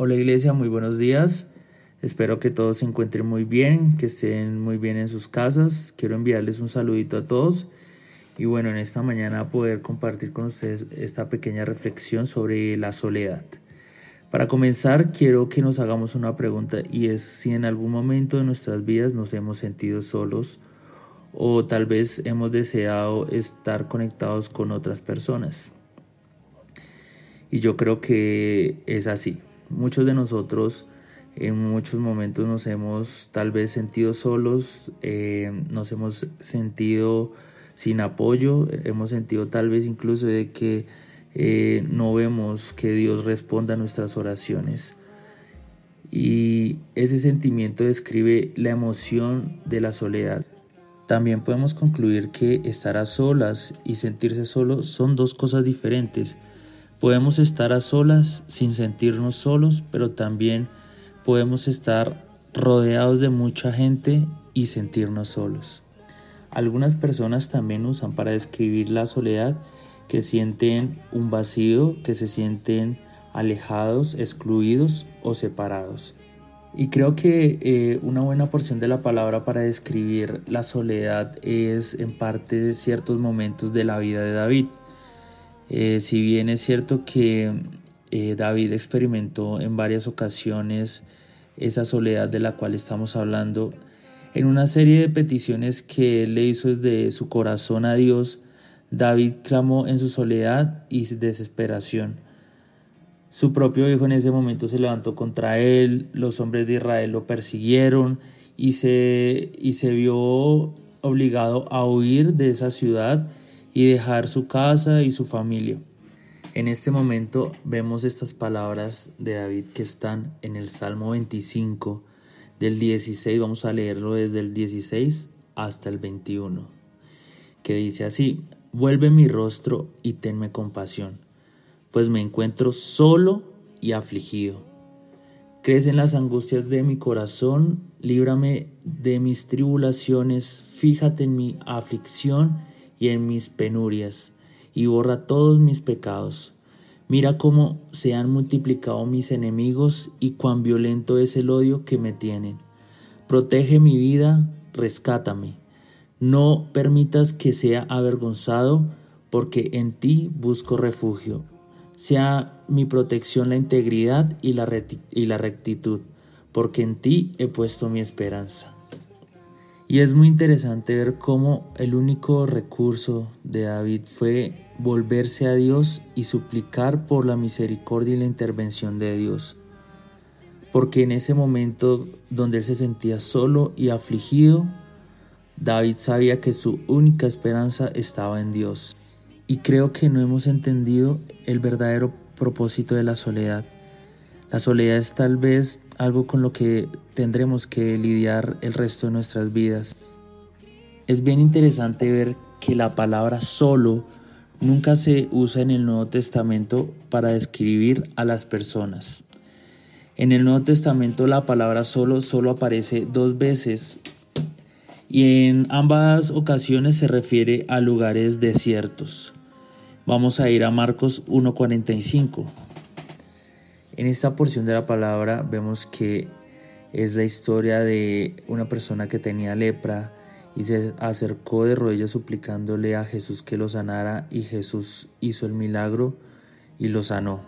Hola iglesia, muy buenos días. Espero que todos se encuentren muy bien, que estén muy bien en sus casas. Quiero enviarles un saludito a todos y bueno, en esta mañana poder compartir con ustedes esta pequeña reflexión sobre la soledad. Para comenzar, quiero que nos hagamos una pregunta y es si en algún momento de nuestras vidas nos hemos sentido solos o tal vez hemos deseado estar conectados con otras personas. Y yo creo que es así. Muchos de nosotros en muchos momentos nos hemos tal vez sentido solos, eh, nos hemos sentido sin apoyo, hemos sentido tal vez incluso que eh, no vemos que Dios responda a nuestras oraciones. Y ese sentimiento describe la emoción de la soledad. También podemos concluir que estar a solas y sentirse solo son dos cosas diferentes. Podemos estar a solas sin sentirnos solos, pero también podemos estar rodeados de mucha gente y sentirnos solos. Algunas personas también usan para describir la soledad que sienten un vacío, que se sienten alejados, excluidos o separados. Y creo que eh, una buena porción de la palabra para describir la soledad es en parte de ciertos momentos de la vida de David. Eh, si bien es cierto que eh, David experimentó en varias ocasiones esa soledad de la cual estamos hablando, en una serie de peticiones que él le hizo desde su corazón a Dios, David clamó en su soledad y desesperación. Su propio hijo en ese momento se levantó contra él, los hombres de Israel lo persiguieron y se, y se vio obligado a huir de esa ciudad y dejar su casa y su familia. En este momento vemos estas palabras de David que están en el Salmo 25 del 16, vamos a leerlo desde el 16 hasta el 21, que dice así, vuelve mi rostro y tenme compasión, pues me encuentro solo y afligido. Crecen las angustias de mi corazón, líbrame de mis tribulaciones, fíjate en mi aflicción y en mis penurias, y borra todos mis pecados. Mira cómo se han multiplicado mis enemigos y cuán violento es el odio que me tienen. Protege mi vida, rescátame. No permitas que sea avergonzado, porque en ti busco refugio. Sea mi protección la integridad y la, y la rectitud, porque en ti he puesto mi esperanza. Y es muy interesante ver cómo el único recurso de David fue volverse a Dios y suplicar por la misericordia y la intervención de Dios. Porque en ese momento donde él se sentía solo y afligido, David sabía que su única esperanza estaba en Dios. Y creo que no hemos entendido el verdadero propósito de la soledad. La soledad es tal vez algo con lo que tendremos que lidiar el resto de nuestras vidas. Es bien interesante ver que la palabra solo nunca se usa en el Nuevo Testamento para describir a las personas. En el Nuevo Testamento la palabra solo solo aparece dos veces y en ambas ocasiones se refiere a lugares desiertos. Vamos a ir a Marcos 1.45. En esta porción de la palabra vemos que es la historia de una persona que tenía lepra y se acercó de rodillas suplicándole a Jesús que lo sanara y Jesús hizo el milagro y lo sanó.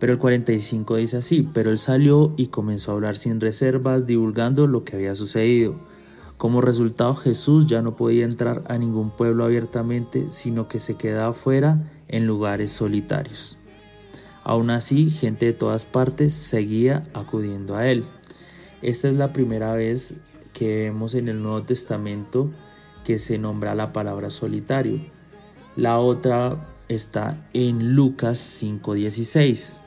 Pero el 45 dice así, pero él salió y comenzó a hablar sin reservas, divulgando lo que había sucedido. Como resultado Jesús ya no podía entrar a ningún pueblo abiertamente, sino que se quedaba fuera en lugares solitarios. Aún así, gente de todas partes seguía acudiendo a él. Esta es la primera vez que vemos en el Nuevo Testamento que se nombra la palabra solitario. La otra está en Lucas 5:16.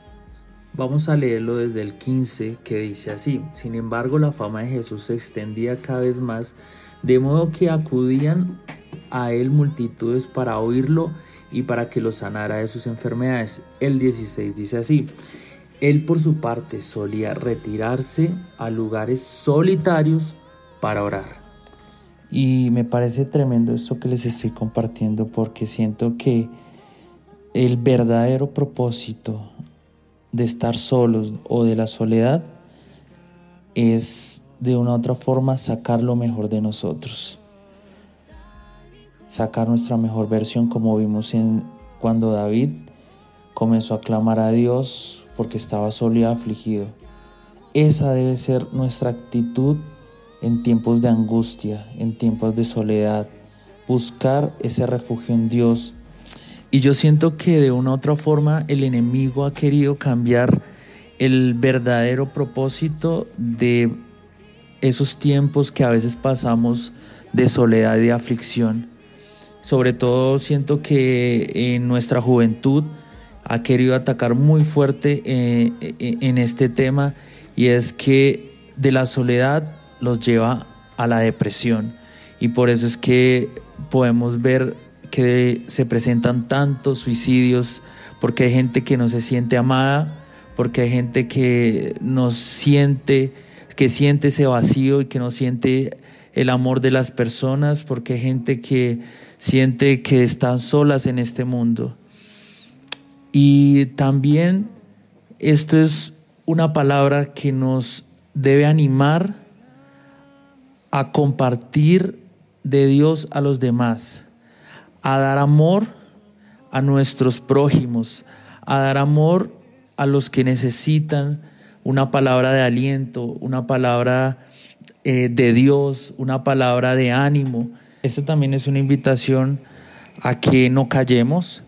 Vamos a leerlo desde el 15 que dice así. Sin embargo, la fama de Jesús se extendía cada vez más, de modo que acudían a él multitudes para oírlo y para que lo sanara de sus enfermedades. El 16 dice así, él por su parte solía retirarse a lugares solitarios para orar. Y me parece tremendo esto que les estoy compartiendo porque siento que el verdadero propósito de estar solos o de la soledad es de una u otra forma sacar lo mejor de nosotros. Sacar nuestra mejor versión como vimos en cuando David comenzó a clamar a Dios porque estaba solo y afligido. Esa debe ser nuestra actitud en tiempos de angustia, en tiempos de soledad, buscar ese refugio en Dios. Y yo siento que de una u otra forma el enemigo ha querido cambiar el verdadero propósito de esos tiempos que a veces pasamos de soledad y de aflicción. Sobre todo siento que en nuestra juventud ha querido atacar muy fuerte eh, eh, en este tema y es que de la soledad los lleva a la depresión. Y por eso es que podemos ver que se presentan tantos suicidios porque hay gente que no se siente amada, porque hay gente que no siente que siente ese vacío y que no siente el amor de las personas, porque hay gente que siente que están solas en este mundo. Y también esto es una palabra que nos debe animar a compartir de Dios a los demás, a dar amor a nuestros prójimos, a dar amor a los que necesitan una palabra de aliento, una palabra eh, de Dios, una palabra de ánimo. Esta también es una invitación a que no callemos,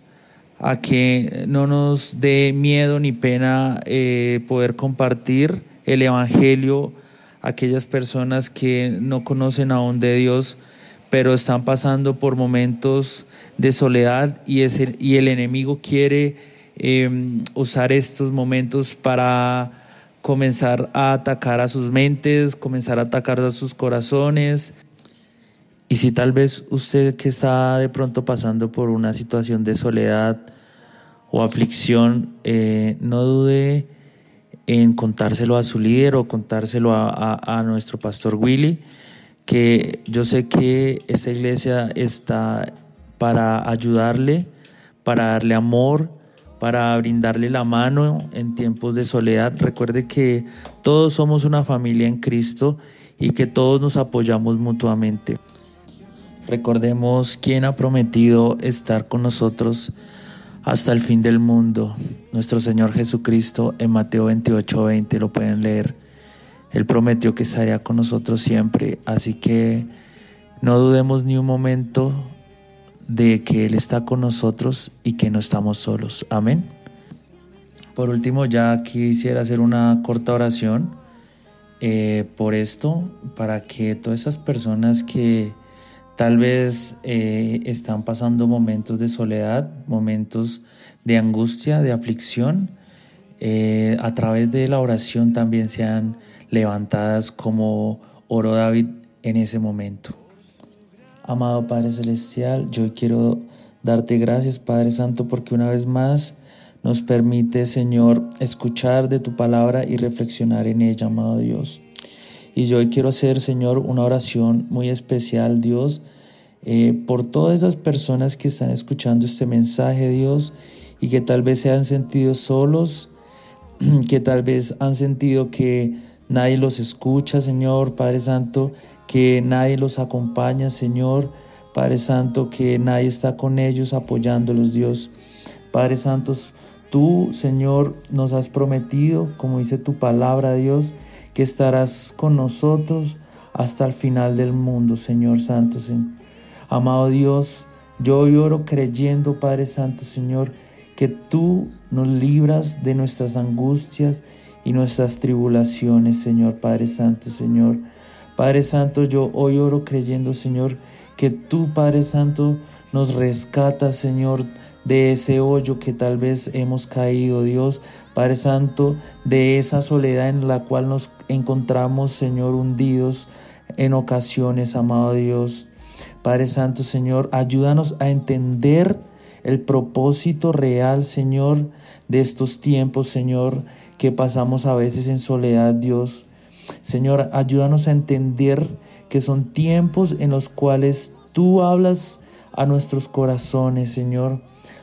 a que no nos dé miedo ni pena eh, poder compartir el Evangelio a aquellas personas que no conocen aún de Dios, pero están pasando por momentos de soledad y, y el enemigo quiere em, usar estos momentos para comenzar a atacar a sus mentes, comenzar a atacar a sus corazones. Y si tal vez usted que está de pronto pasando por una situación de soledad o aflicción, eh, no dude en contárselo a su líder o contárselo a, a nuestro pastor Willy, que yo sé que esta iglesia está para ayudarle, para darle amor, para brindarle la mano en tiempos de soledad. Recuerde que todos somos una familia en Cristo y que todos nos apoyamos mutuamente. Recordemos quién ha prometido estar con nosotros hasta el fin del mundo. Nuestro Señor Jesucristo en Mateo 28, 20 lo pueden leer. Él prometió que estaría con nosotros siempre, así que no dudemos ni un momento de que Él está con nosotros y que no estamos solos. Amén. Por último, ya quisiera hacer una corta oración eh, por esto, para que todas esas personas que Tal vez eh, están pasando momentos de soledad, momentos de angustia, de aflicción. Eh, a través de la oración también sean levantadas como oró David en ese momento. Amado Padre Celestial, yo quiero darte gracias, Padre Santo, porque una vez más nos permite, Señor, escuchar de tu palabra y reflexionar en ella, amado Dios. Y yo hoy quiero hacer, Señor, una oración muy especial, Dios, eh, por todas esas personas que están escuchando este mensaje, Dios, y que tal vez se han sentido solos, que tal vez han sentido que nadie los escucha, Señor, Padre Santo, que nadie los acompaña, Señor, Padre Santo, que nadie está con ellos apoyándolos, Dios. Padre Santo, tú, Señor, nos has prometido, como dice tu palabra, Dios, que estarás con nosotros hasta el final del mundo, Señor Santo. Amado Dios, yo hoy oro creyendo, Padre Santo, Señor, que tú nos libras de nuestras angustias y nuestras tribulaciones, Señor, Padre Santo, Señor. Padre Santo, yo hoy oro creyendo, Señor, que tú, Padre Santo, nos rescatas, Señor, de ese hoyo que tal vez hemos caído, Dios. Padre Santo, de esa soledad en la cual nos encontramos, Señor, hundidos en ocasiones, amado Dios. Padre Santo, Señor, ayúdanos a entender el propósito real, Señor, de estos tiempos, Señor, que pasamos a veces en soledad, Dios. Señor, ayúdanos a entender que son tiempos en los cuales tú hablas a nuestros corazones, Señor.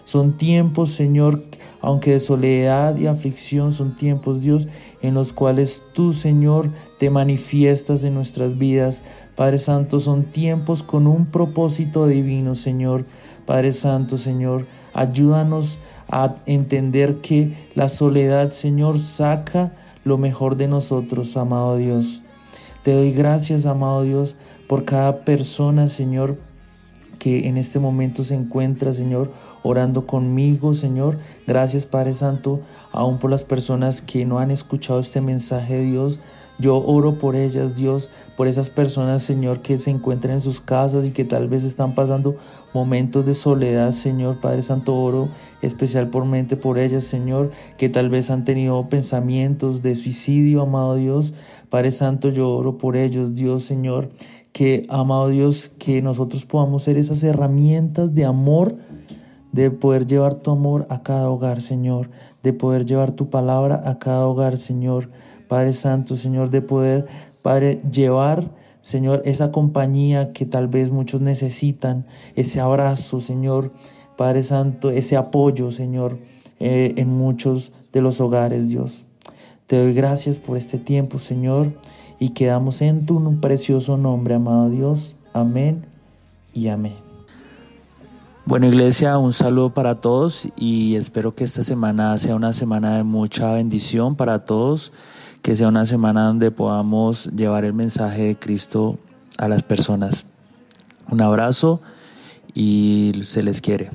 Son tiempos, Señor, aunque de soledad y aflicción, son tiempos, Dios, en los cuales tú, Señor, te manifiestas en nuestras vidas. Padre Santo, son tiempos con un propósito divino, Señor. Padre Santo, Señor, ayúdanos a entender que la soledad, Señor, saca lo mejor de nosotros, amado Dios. Te doy gracias, amado Dios, por cada persona, Señor, que en este momento se encuentra, Señor, orando conmigo, Señor. Gracias, Padre Santo, aún por las personas que no han escuchado este mensaje de Dios. Yo oro por ellas, Dios, por esas personas, Señor, que se encuentran en sus casas y que tal vez están pasando momentos de soledad, Señor. Padre Santo, oro especialmente por ellas, Señor, que tal vez han tenido pensamientos de suicidio, amado Dios. Padre Santo, yo oro por ellos, Dios, Señor, que, amado Dios, que nosotros podamos ser esas herramientas de amor de poder llevar tu amor a cada hogar, Señor, de poder llevar tu palabra a cada hogar, Señor. Padre Santo, Señor, de poder, Padre, llevar, Señor, esa compañía que tal vez muchos necesitan, ese abrazo, Señor, Padre Santo, ese apoyo, Señor, eh, en muchos de los hogares, Dios. Te doy gracias por este tiempo, Señor, y quedamos en tu precioso nombre, amado Dios. Amén y amén. Bueno iglesia, un saludo para todos y espero que esta semana sea una semana de mucha bendición para todos que sea una semana donde podamos llevar el mensaje de Cristo a las personas. Un abrazo y se les quiere.